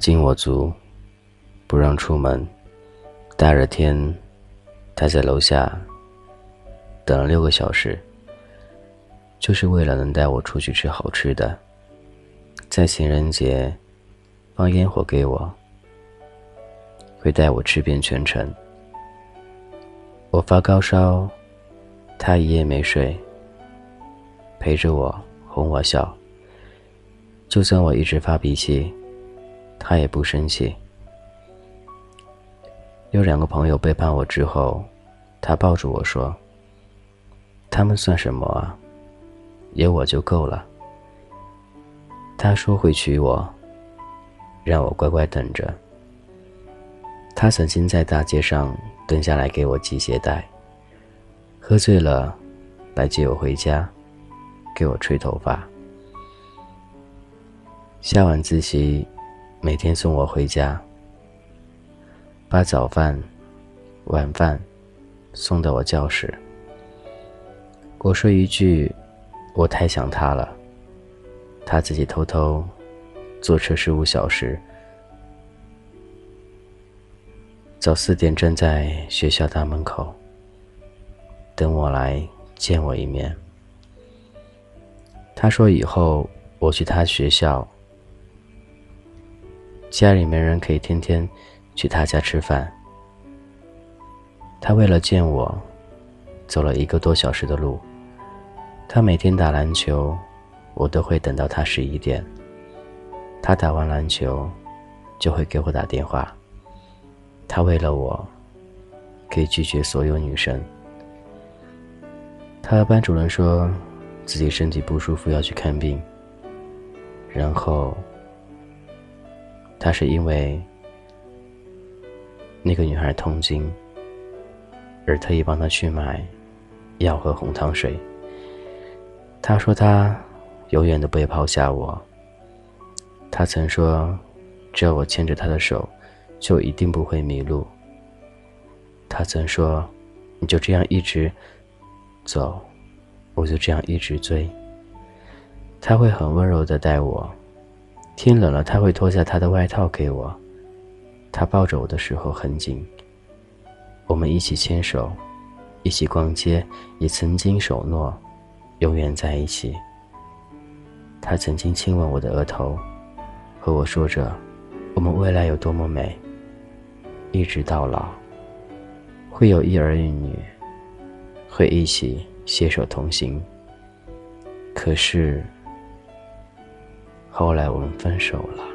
禁我足，不让出门。大热天，他在楼下等了六个小时，就是为了能带我出去吃好吃的。在情人节，放烟火给我，会带我吃遍全城。我发高烧，他一夜没睡，陪着我哄我笑。就算我一直发脾气，他也不生气。有两个朋友背叛我之后，他抱住我说：“他们算什么啊？有我就够了。”他说会娶我，让我乖乖等着。他曾经在大街上蹲下来给我系鞋带，喝醉了来接我回家，给我吹头发。下晚自习，每天送我回家，把早饭、晚饭送到我教室。我说一句：“我太想他了。”他自己偷偷坐车十五小时，早四点站在学校大门口等我来见我一面。他说：“以后我去他学校。”家里没人可以天天去他家吃饭。他为了见我，走了一个多小时的路。他每天打篮球，我都会等到他十一点。他打完篮球，就会给我打电话。他为了我，可以拒绝所有女生。他和班主任说自己身体不舒服要去看病，然后。他是因为那个女孩痛经，而特意帮她去买药和红糖水。他说他永远都不会抛下我。他曾说，只要我牵着他的手，就一定不会迷路。他曾说，你就这样一直走，我就这样一直追。他会很温柔的待我。天冷了，他会脱下他的外套给我。他抱着我的时候很紧。我们一起牵手，一起逛街，也曾经守诺，永远在一起。他曾经亲吻我的额头，和我说着，我们未来有多么美，一直到老，会有一儿一女，会一起携手同行。可是。后来我们分手了。